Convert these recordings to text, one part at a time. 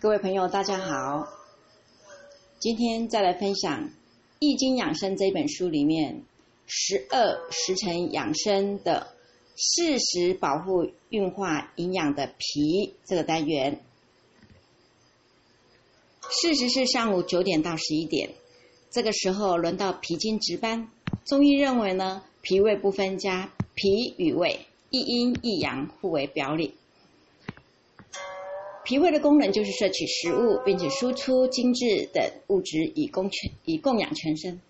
各位朋友，大家好。今天再来分享《易经养生》这本书里面十二时辰养生的适时保护运化营养的脾这个单元。事实是上午九点到十一点，这个时候轮到脾经值班。中医认为呢，脾胃不分家，脾与胃一阴一阳，互为表里。脾胃的功能就是摄取食物，并且输出精致等物质以供全以供养全身。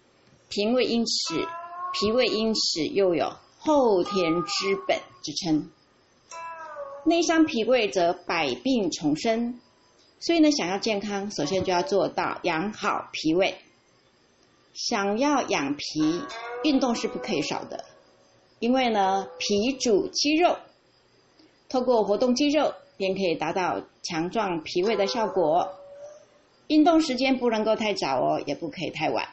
脾胃因此脾胃因此又有后天之本之称。内伤脾胃则百病丛生。所以呢，想要健康，首先就要做到养好脾胃。想要养脾，运动是不可以少的，因为呢，脾主肌肉，透过活动肌肉，便可以达到强壮脾胃的效果。运动时间不能够太早哦，也不可以太晚，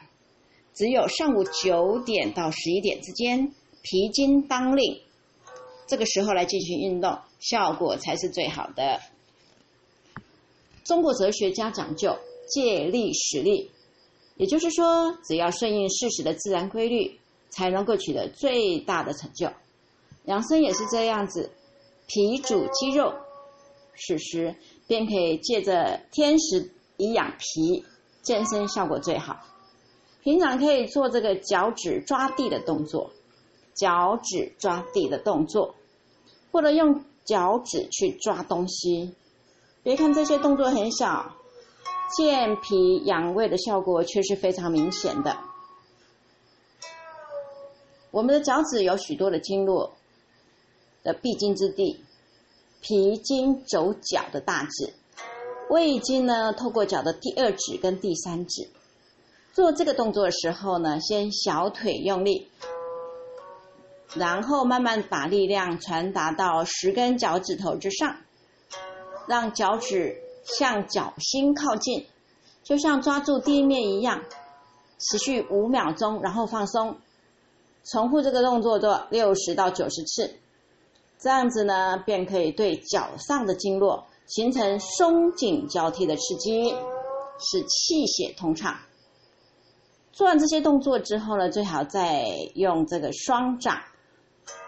只有上午九点到十一点之间，脾经当令，这个时候来进行运动，效果才是最好的。中国哲学家讲究借力使力，也就是说，只要顺应事实的自然规律，才能够取得最大的成就。养生也是这样子，脾主肌肉，此时便可以借着天时以养脾，健身效果最好。平常可以做这个脚趾抓地的动作，脚趾抓地的动作，或者用脚趾去抓东西。别看这些动作很小，健脾养胃的效果却是非常明显的。我们的脚趾有许多的经络的必经之地，脾经走脚的大趾，胃经呢透过脚的第二趾跟第三趾。做这个动作的时候呢，先小腿用力，然后慢慢把力量传达到十根脚趾头之上。让脚趾向脚心靠近，就像抓住地面一样，持续五秒钟，然后放松，重复这个动作做六十到九十次，这样子呢，便可以对脚上的经络形成松紧交替的刺激，使气血通畅。做完这些动作之后呢，最好再用这个双掌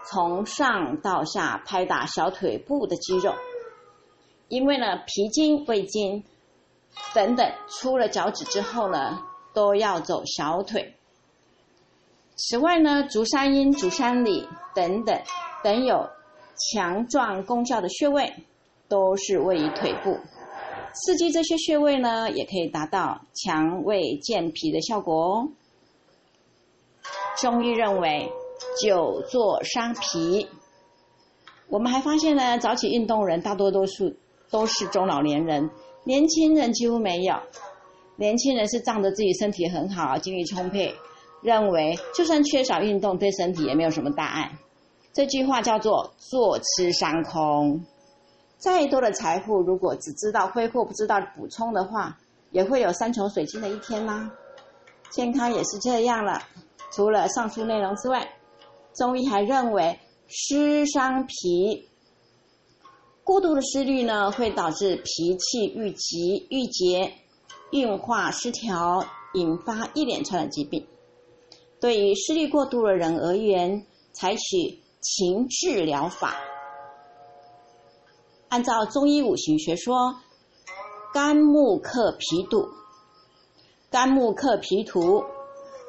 从上到下拍打小腿部的肌肉。因为呢，脾经、胃经等等，出了脚趾之后呢，都要走小腿。此外呢，足三阴、足三里等等等有强壮功效的穴位，都是位于腿部。刺激这些穴位呢，也可以达到强胃健脾的效果哦。中医认为，久坐伤脾。我们还发现呢，早起运动人大多都是。都是中老年人，年轻人几乎没有。年轻人是仗着自己身体很好，精力充沛，认为就算缺少运动，对身体也没有什么大碍。这句话叫做“坐吃山空”。再多的财富，如果只知道挥霍，不知道补充的话，也会有山穷水尽的一天吗？健康也是这样了。除了上述内容之外，中医还认为湿伤脾。过度的湿虑呢，会导致脾气郁积、郁结、运化失调，引发一连串的疾病。对于湿虑过度的人而言，采取情志疗法。按照中医五行学说，肝木克脾土，肝木克脾土，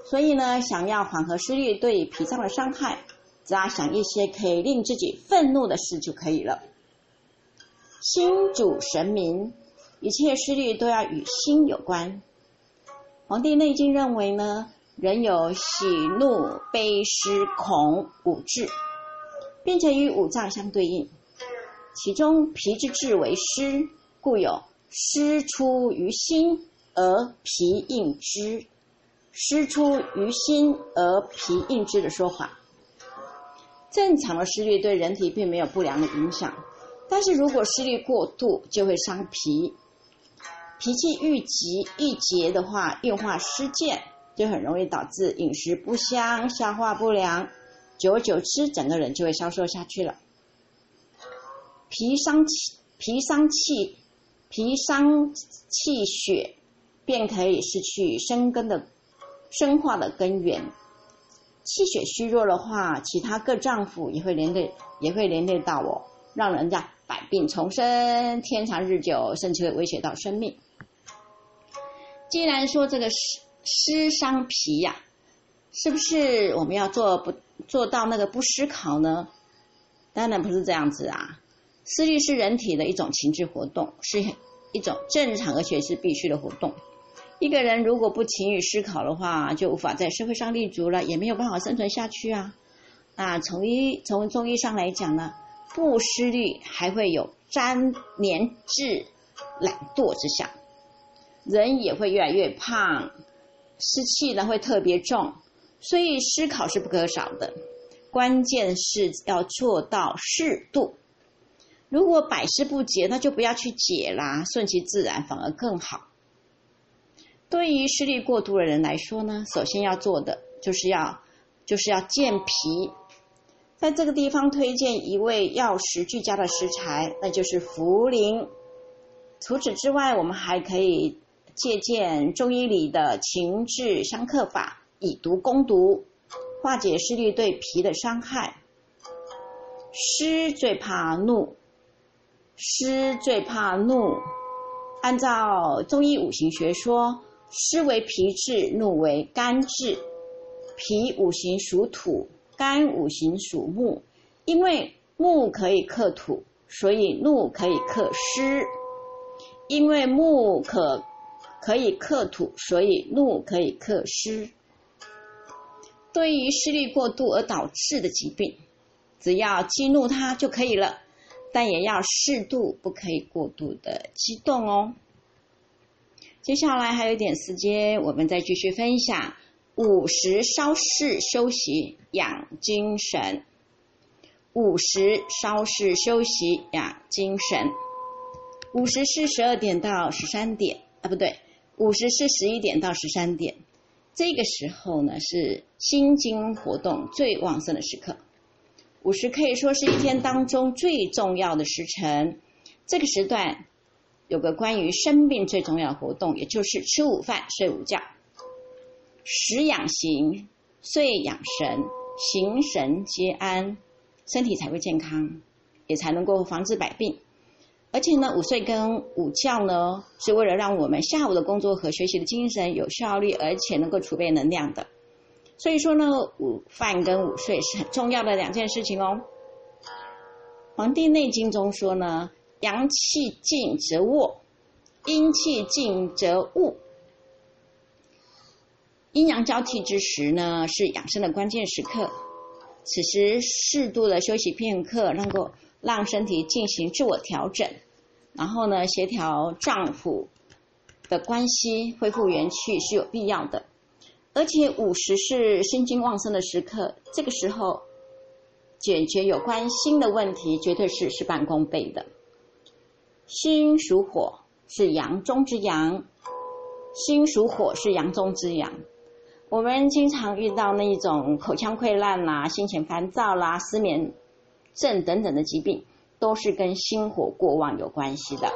所以呢，想要缓和湿虑对脾脏的伤害，只要想一些可以令自己愤怒的事就可以了。心主神明，一切事虑都要与心有关。《黄帝内经》认为呢，人有喜怒悲思恐五志，并且与五脏相对应。其中脾之志为湿，故有湿出于心而脾应之，湿出于心而脾应之的说法。正常的湿虑对人体并没有不良的影响。但是如果湿虑过度，就会伤脾，脾气郁积郁结的话，运化失健，就很容易导致饮食不香、消化不良，久而久之，整个人就会消瘦下去了。脾伤气，脾伤气，脾伤气血，便可以失去生根的生化的根源。气血虚弱的话，其他各脏腑也会连累，也会连累到我，让人家百病丛生，天长日久，甚至会威胁到生命。既然说这个湿湿伤脾呀，是不是我们要做不做到那个不思考呢？当然不是这样子啊。思虑是人体的一种情志活动，是一种正常而且是必须的活动。一个人如果不勤于思考的话，就无法在社会上立足了，也没有办法生存下去啊。那从医从中医上来讲呢，不思虑还会有粘黏滞、懒惰之象，人也会越来越胖，湿气呢会特别重，所以思考是不可少的。关键是要做到适度。如果百思不解，那就不要去解啦，顺其自然反而更好。对于视力过度的人来说呢，首先要做的就是要就是要健脾。在这个地方推荐一味药食俱佳的食材，那就是茯苓。除此之外，我们还可以借鉴中医里的情志相克法，以毒攻毒，化解视力对脾的伤害。湿最怕怒，湿最怕怒。按照中医五行学说。湿为脾滞，怒为肝滞。脾五行属土，肝五行属木。因为木可以克土，所以怒可以克湿。因为木可可以克土，所以怒可以克湿。对于视力过度而导致的疾病，只要激怒它就可以了，但也要适度，不可以过度的激动哦。接下来还有一点时间，我们再继续分享午时稍事休息养精神。午时稍事休息养精神。午时是十二点到十三点啊，不对，午时是十一点到十三点。这个时候呢是心经活动最旺盛的时刻。午时可以说是一天当中最重要的时辰。这个时段。有个关于生病最重要的活动，也就是吃午饭、睡午觉。食养形，睡养神，形神皆安，身体才会健康，也才能够防治百病。而且呢，午睡跟午觉呢，是为了让我们下午的工作和学习的精神有效率，而且能够储备能量的。所以说呢，午饭跟午睡是很重要的两件事情哦。《黄帝内经》中说呢。阳气静则卧，阴气静则悟。阴阳交替之时呢，是养生的关键时刻。此时适度的休息片刻，能够让身体进行自我调整，然后呢，协调脏腑的关系，恢复元气是有必要的。而且午时是心经旺盛的时刻，这个时候解决有关心的问题，绝对是事半功倍的。心属火，是阳中之阳。心属火是阳中之阳。我们经常遇到那一种口腔溃烂啦、心情烦躁啦、失眠症等等的疾病，都是跟心火过旺有关系的。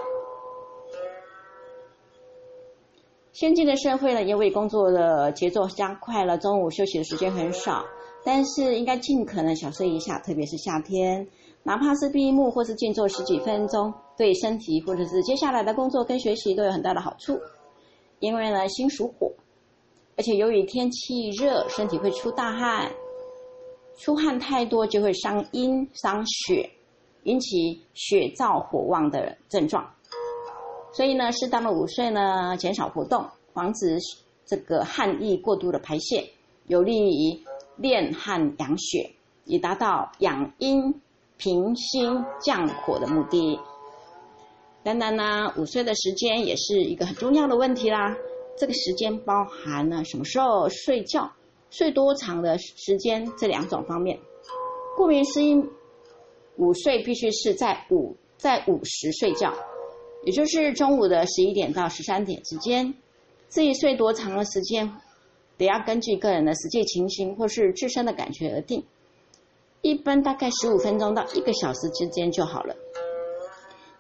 先进的社会呢，因为工作的节奏加快了，中午休息的时间很少，但是应该尽可能小睡一下，特别是夏天。哪怕是闭目或是静坐十几分钟，对身体或者是接下来的工作跟学习都有很大的好处。因为呢，心属火，而且由于天气热，身体会出大汗，出汗太多就会伤阴伤血，引起血燥火旺的症状。所以呢，适当的午睡呢，减少活动，防止这个汗液过度的排泄，有利于练汗养血，以达到养阴。平心降火的目的。当然呢，午睡的时间也是一个很重要的问题啦。这个时间包含了什么时候睡觉、睡多长的时间这两种方面。顾名思义，午睡必须是在午在午时睡觉，也就是中午的十一点到十三点之间。至于睡多长的时间，得要根据个人的实际情形或是自身的感觉而定。一般大概十五分钟到一个小时之间就好了。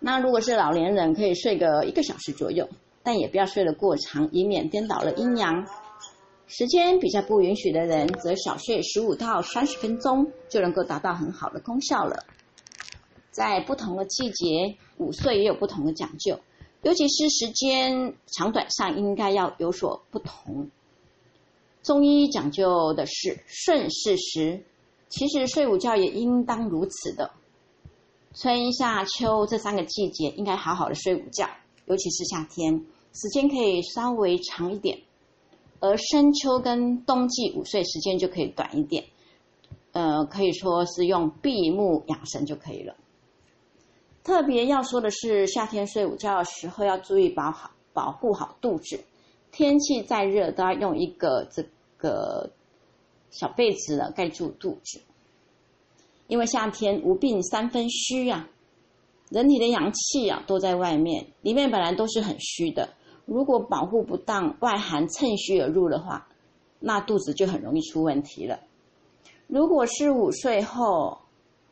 那如果是老年人，可以睡个一个小时左右，但也不要睡得过长，以免颠倒了阴阳。时间比较不允许的人，则小睡十五到三十分钟，就能够达到很好的功效了。在不同的季节，午睡也有不同的讲究，尤其是时间长短上，应该要有所不同。中医讲究的是顺四时，其实睡午觉也应当如此的。春夏秋这三个季节，应该好好的睡午觉，尤其是夏天，时间可以稍微长一点。而深秋跟冬季午睡时间就可以短一点，呃，可以说是用闭目养神就可以了。特别要说的是，夏天睡午觉的时候要注意保好保护好肚子，天气再热都要用一个这个小被子呢盖住肚子，因为夏天无病三分虚啊，人体的阳气啊都在外面，里面本来都是很虚的。如果保护不当，外寒趁虚而入的话，那肚子就很容易出问题了。如果是午睡后、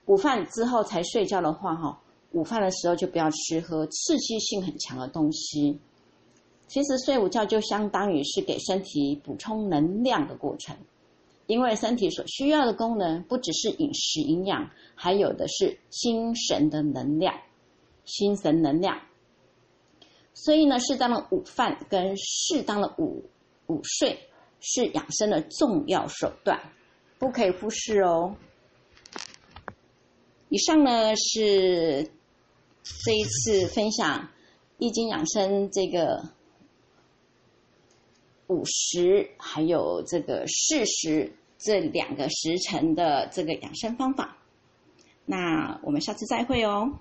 午饭之后才睡觉的话，哈，午饭的时候就不要吃喝刺激性很强的东西。其实睡午觉就相当于是给身体补充能量的过程，因为身体所需要的功能不只是饮食营养，还有的是心神的能量，心神能量。所以呢，适当的午饭跟适当的午午睡是养生的重要手段，不可以忽视哦。以上呢是这一次分享易经养生这个午时还有这个巳时这两个时辰的这个养生方法。那我们下次再会哦。